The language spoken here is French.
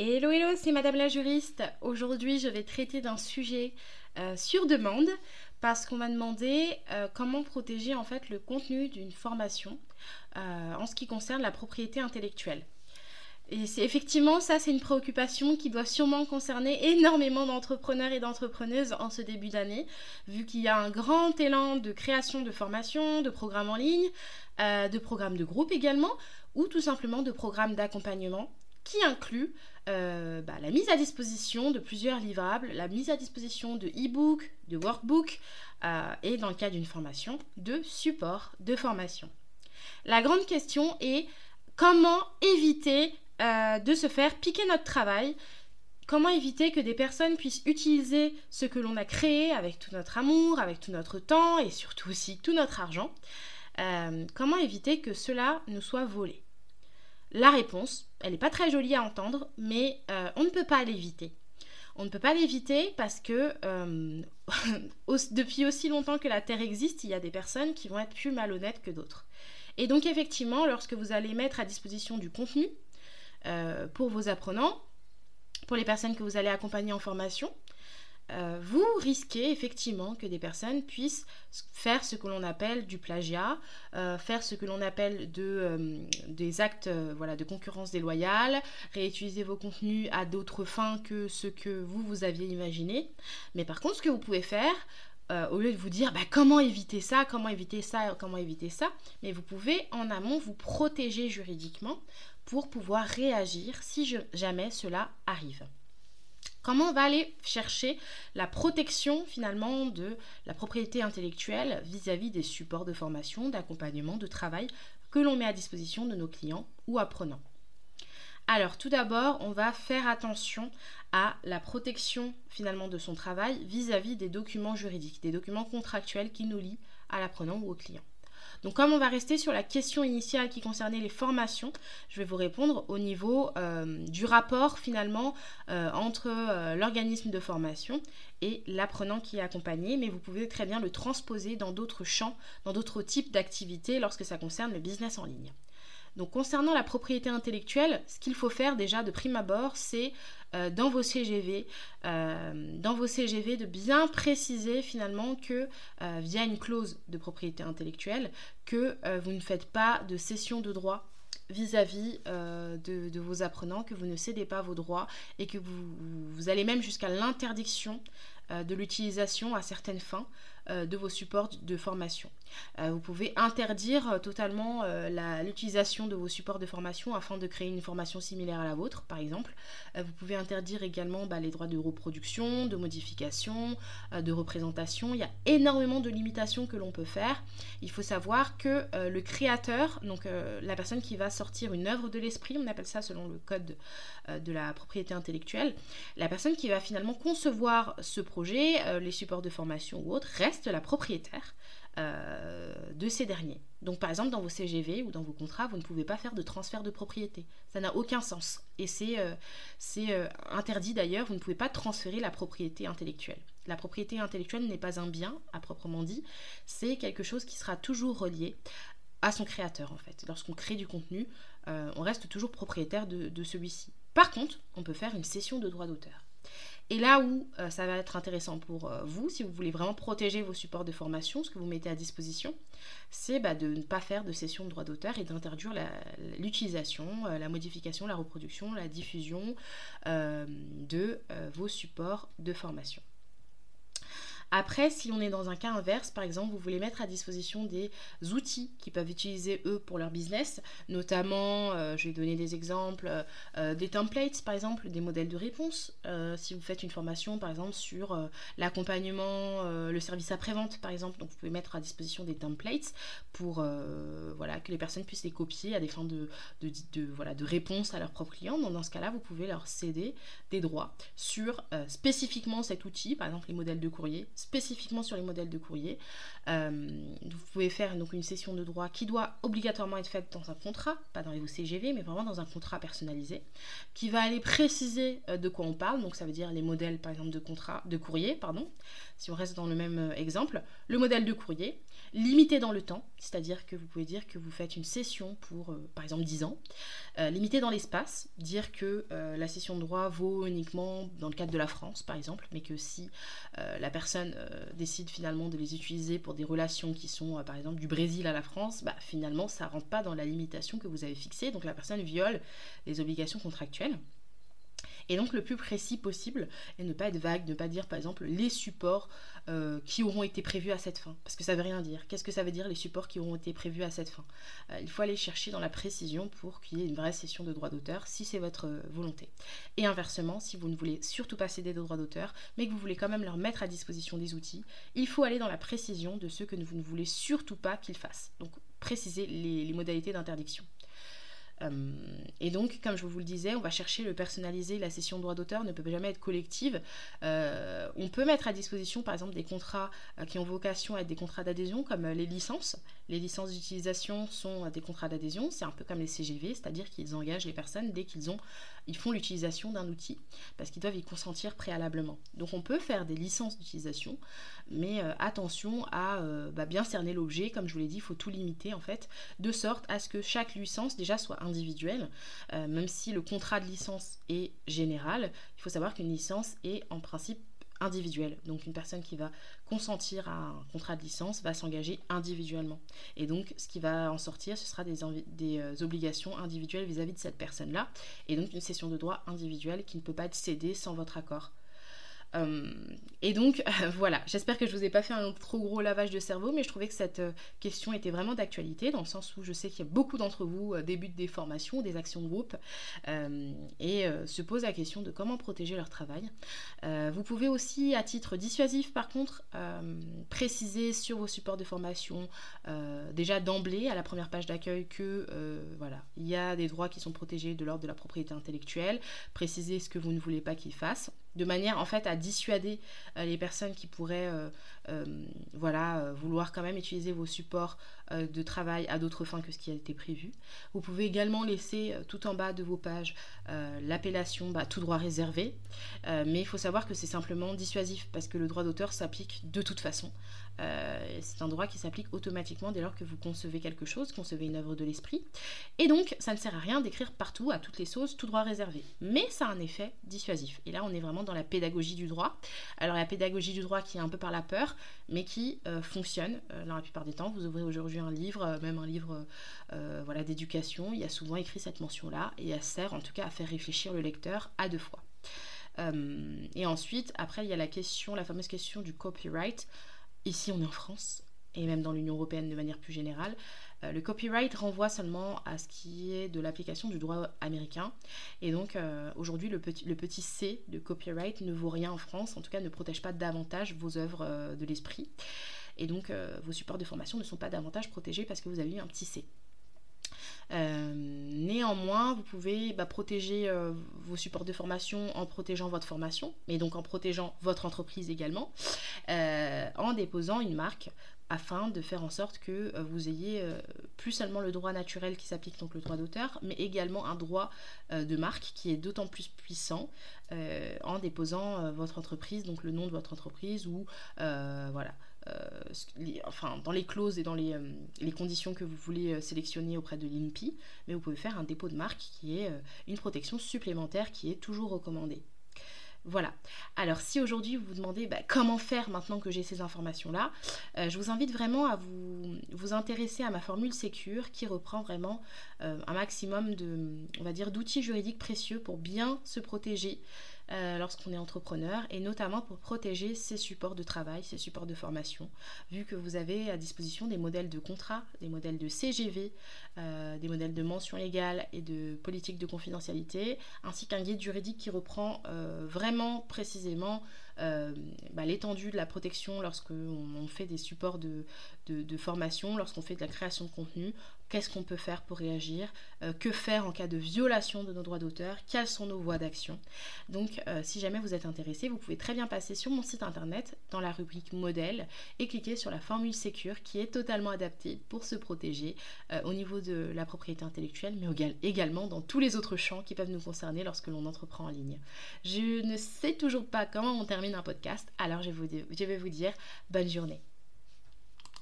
Hello, hello, c'est Madame la juriste. Aujourd'hui, je vais traiter d'un sujet euh, sur demande parce qu'on m'a demandé euh, comment protéger en fait le contenu d'une formation euh, en ce qui concerne la propriété intellectuelle. Et c'est effectivement ça, c'est une préoccupation qui doit sûrement concerner énormément d'entrepreneurs et d'entrepreneuses en ce début d'année, vu qu'il y a un grand élan de création de formations, de programmes en ligne, de programmes de groupe également, ou tout simplement de programmes d'accompagnement qui inclut euh, bah, la mise à disposition de plusieurs livrables, la mise à disposition de e-books, de workbooks euh, et dans le cas d'une formation, de support de formation. La grande question est comment éviter euh, de se faire piquer notre travail? Comment éviter que des personnes puissent utiliser ce que l'on a créé avec tout notre amour, avec tout notre temps et surtout aussi tout notre argent? Comment éviter que cela nous soit volé? La réponse, elle n'est pas très jolie à entendre, mais euh, on ne peut pas l'éviter. On ne peut pas l'éviter parce que euh, depuis aussi longtemps que la Terre existe, il y a des personnes qui vont être plus malhonnêtes que d'autres. Et donc effectivement, lorsque vous allez mettre à disposition du contenu euh, pour vos apprenants, pour les personnes que vous allez accompagner en formation, euh, vous risquez effectivement que des personnes puissent faire ce que l'on appelle du plagiat, euh, faire ce que l'on appelle euh, des actes voilà, de concurrence déloyale, réutiliser vos contenus à d'autres fins que ce que vous vous aviez imaginé. Mais par contre, ce que vous pouvez faire, au lieu de vous dire bah, comment éviter ça, comment éviter ça, comment éviter ça, mais vous pouvez en amont vous protéger juridiquement pour pouvoir réagir si jamais cela arrive. Comment on va aller chercher la protection finalement de la propriété intellectuelle vis-à-vis des supports de formation, d'accompagnement, de travail que l'on met à disposition de nos clients ou apprenants? Alors tout d'abord, on va faire attention à la protection finalement de son travail vis-à-vis -vis des documents juridiques, des documents contractuels qui nous lient à l'apprenant ou au client. Donc comme on va rester sur la question initiale qui concernait les formations, je vais vous répondre au niveau euh, du rapport finalement euh, entre euh, l'organisme de formation et l'apprenant qui est accompagné, mais vous pouvez très bien le transposer dans d'autres champs, dans d'autres types d'activités lorsque ça concerne le business en ligne. Donc concernant la propriété intellectuelle, ce qu'il faut faire déjà de prime abord, c'est euh, dans vos CGV, euh, dans vos CGV de bien préciser finalement que euh, via une clause de propriété intellectuelle, que vous ne faites pas de cession de droits vis-à-vis de, vos apprenants, que vous ne cédez pas vos droits et que vous allez même jusqu'à l'interdiction de l'utilisation à certaines fins de vos supports de formation. Euh, vous pouvez interdire euh, totalement euh, l'utilisation de vos supports de formation afin de créer une formation similaire à la vôtre, par exemple. vous pouvez interdire également bah, les droits de reproduction, de modification, de représentation. Il y a énormément de limitations que l'on peut faire. Il faut savoir que le créateur, donc la personne qui va sortir une œuvre de l'esprit, on appelle ça selon le code de la propriété intellectuelle, la personne qui va finalement concevoir ce projet, les supports de formation ou autres, reste la propriétaire euh, de ces derniers. Donc par exemple dans vos CGV ou dans vos contrats, vous ne pouvez pas faire de transfert de propriété. Ça n'a aucun sens. Et c'est euh, euh, interdit d'ailleurs, vous ne pouvez pas transférer la propriété intellectuelle. La propriété intellectuelle n'est pas un bien à proprement dit, c'est quelque chose qui sera toujours relié à son créateur en fait. Lorsqu'on crée du contenu, on reste toujours propriétaire de celui-ci. Par contre, on peut faire une cession de droit d'auteur. Et là où euh, ça va être intéressant pour euh, vous, si vous voulez vraiment protéger vos supports de formation, ce que vous mettez à disposition, c'est bah, de ne pas faire de cession de droit d'auteur et d'interdire l'utilisation, euh, la, modification, la reproduction, la diffusion de vos supports de formation. Après, si on est dans un cas inverse, par exemple, vous voulez mettre à disposition des outils qu'ils peuvent utiliser eux pour leur business, notamment, euh, je vais donner des exemples, euh, des templates par exemple, des modèles de réponse. Euh, si vous faites une formation par exemple sur l'accompagnement, le service après-vente par exemple, donc vous pouvez mettre à disposition des templates pour voilà, que les personnes puissent les copier à des fins de, de, voilà, de réponse à leurs propres clients. Donc dans ce cas-là, vous pouvez leur céder des droits sur spécifiquement cet outil, par exemple les modèles de courrier spécifiquement sur les modèles de courrier. Vous pouvez faire donc une session de droit qui doit obligatoirement être faite dans un contrat, pas dans les CGV, mais vraiment dans un contrat personnalisé, qui va aller préciser de quoi on parle. Donc ça veut dire les modèles par exemple de contrat de courrier, pardon. Si on reste dans le même exemple, le modèle de courrier, limité dans le temps, c'est-à-dire que vous pouvez dire que vous faites une session pour, euh, par exemple, 10 ans. Euh, limité dans l'espace, dire que euh, la session de droit vaut uniquement dans le cadre de la France, par exemple, mais que si la personne décide finalement de les utiliser pour des relations qui sont, par exemple, du Brésil à la France, bah, finalement, ça ne rentre pas dans la limitation que vous avez fixée, donc la personne viole les obligations contractuelles et donc le plus précis possible et ne pas être vague, ne pas dire par exemple les supports euh, qui auront été prévus à cette fin, parce que ça veut rien dire. Qu'est-ce que ça veut dire les supports qui auront été prévus à cette fin? Euh, Il faut aller chercher dans la précision pour qu'il y ait une vraie session de droit d'auteur si c'est votre euh, volonté. Et inversement, si vous ne voulez surtout pas céder de droits d'auteur, mais que vous voulez quand même leur mettre à disposition des outils, il faut aller dans la précision de ce que vous ne voulez surtout pas qu'ils fassent. Donc préciser les modalités d'interdiction. Euh, et donc, comme je vous le disais, on va chercher le personnaliser. La session droit d'auteur ne peut jamais être collective. Euh, on peut mettre à disposition, par exemple, des contrats euh, qui ont vocation à être des contrats d'adhésion, comme les licences. Les licences d'utilisation sont des contrats d'adhésion. C'est un peu comme les CGV, c'est-à-dire qu'ils engagent les personnes dès qu'ils ont, ils font l'utilisation d'un outil, parce qu'ils doivent y consentir préalablement. Donc, on peut faire des licences d'utilisation, mais attention à bah, bien cerner l'objet. Comme je vous l'ai dit, il faut tout limiter en fait, de sorte à ce que chaque licence déjà soit individuelle, euh, même si le contrat de licence est général, il faut savoir qu'une licence est en principe individuelle. Donc une personne qui va consentir à un contrat de licence va s'engager individuellement. Et donc ce qui va en sortir, ce sera des, euh, obligations individuelles vis-à-vis de cette personne-là. Et donc une cession de droit individuelle qui ne peut pas être cédée sans votre accord. Euh, et donc voilà, j'espère que je vous ai pas fait un trop gros lavage de cerveau, mais je trouvais que cette euh, question était vraiment d'actualité, dans le sens où je sais qu'il y a beaucoup d'entre vous euh, débutent des formations, des actions de groupe, et se posent la question de comment protéger leur travail. vous pouvez aussi, à titre dissuasif par contre, préciser sur vos supports de formation, déjà d'emblée à la première page d'accueil, que voilà, il y a des droits qui sont protégés de l'ordre de la propriété intellectuelle, préciser ce que vous ne voulez pas qu'ils fassent de manière en fait à dissuader euh, les personnes qui pourraient euh, euh, vouloir quand même utiliser vos supports de travail à d'autres fins que ce qui a été prévu. Vous pouvez également laisser tout en bas de vos pages l'appellation bah, tout droit réservé, mais il faut savoir que c'est simplement dissuasif parce que le droit d'auteur s'applique de toute façon. Euh, c'est un droit qui s'applique automatiquement dès lors que vous concevez quelque chose, concevez une œuvre de l'esprit. Et donc, ça ne sert à rien d'écrire partout, à toutes les sauces, tout droit réservé. Mais ça a un effet dissuasif. Et là, on est vraiment dans la pédagogie du droit. Alors, la pédagogie du droit qui est un peu par la peur, mais qui euh, fonctionne euh, dans la plupart des temps. Vous ouvrez aujourd'hui un livre, même un livre voilà, d'éducation, il y a souvent écrit cette mention-là, et elle sert en tout cas à faire réfléchir le lecteur à deux fois. et ensuite, après, il y a la question, la fameuse question du copyright. Ici, on est en France, et même dans l'Union européenne de manière plus générale. Euh, le copyright renvoie seulement à ce qui est de l'application du droit américain. Et donc, euh, aujourd'hui, le petit, C de copyright ne vaut rien en France, en tout cas ne protège pas davantage vos œuvres euh, de l'esprit. Et donc, vos supports de formation ne sont pas davantage protégés parce que vous avez eu un petit C. néanmoins, vous pouvez bah, protéger vos supports de formation en protégeant votre formation, mais donc en protégeant votre entreprise également, en déposant une marque afin de faire en sorte que euh, vous ayez euh, plus seulement le droit naturel qui s'applique, donc le droit d'auteur, mais également un droit euh, de marque qui est d'autant plus puissant en déposant votre entreprise, donc le nom de votre entreprise ou voilà. Enfin, dans les clauses et dans les, les, conditions que vous voulez sélectionner auprès de l'INPI, mais vous pouvez faire un dépôt de marque qui est une protection supplémentaire qui est toujours recommandée. Voilà. Alors si aujourd'hui vous vous demandez bah, comment faire maintenant que j'ai ces informations-là, euh, je vous invite vraiment à vous, intéresser à ma formule Sécure qui reprend vraiment euh, un maximum de, on dire, d'outils juridiques précieux pour bien se protéger euh, lorsqu'on est entrepreneur et notamment pour protéger ses supports de travail, ses supports de formation, vu que vous avez à disposition des modèles de contrat, des modèles de CGV, euh, des modèles de mention légale et de politique de confidentialité, ainsi qu'un guide juridique qui reprend euh, vraiment précisément bah, l'étendue de la protection lorsqu'on fait des supports de formation, lorsqu'on fait de la création de contenu, qu'est-ce qu'on peut faire pour réagir, euh, que faire en cas de violation de nos droits d'auteur, quelles sont nos voies d'action. Donc euh, si jamais vous êtes intéressé, vous pouvez très bien passer sur mon site internet dans la rubrique modèle et cliquer sur la formule Secure qui est totalement adaptée pour se protéger euh, au niveau de la propriété intellectuelle, mais également dans tous les autres champs qui peuvent nous concerner lorsque l'on entreprend en ligne. Je ne sais toujours pas comment on termine un podcast, alors je vais vous dire bonne journée.